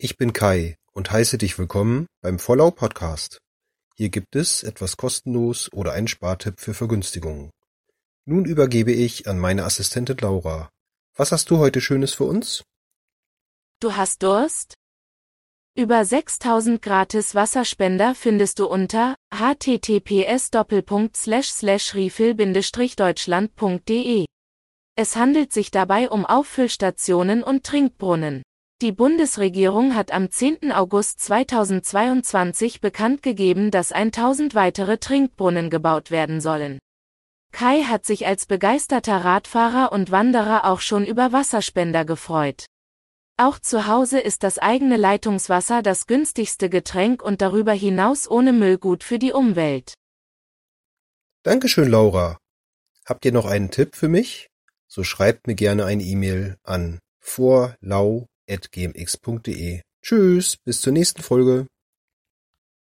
Ich bin Kai und heiße dich willkommen beim Vollau Podcast. Hier gibt es etwas kostenlos oder einen Spartipp für Vergünstigungen. Nun übergebe ich an meine Assistentin Laura. Was hast du heute Schönes für uns? Du hast Durst? Über 6000 gratis Wasserspender findest du unter https://refill-deutschland.de. Es handelt sich dabei um Auffüllstationen und Trinkbrunnen. Die Bundesregierung hat am 10. August 2022 bekannt gegeben, dass 1000 weitere Trinkbrunnen gebaut werden sollen. Kai hat sich als begeisterter Radfahrer und Wanderer auch schon über Wasserspender gefreut. Auch zu Hause ist das eigene Leitungswasser das günstigste Getränk und darüber hinaus ohne Müll gut für die Umwelt. Dankeschön, Laura. Habt ihr noch einen Tipp für mich? So schreibt mir gerne eine E-Mail an vorlau@gmx.de. Tschüss, bis zur nächsten Folge.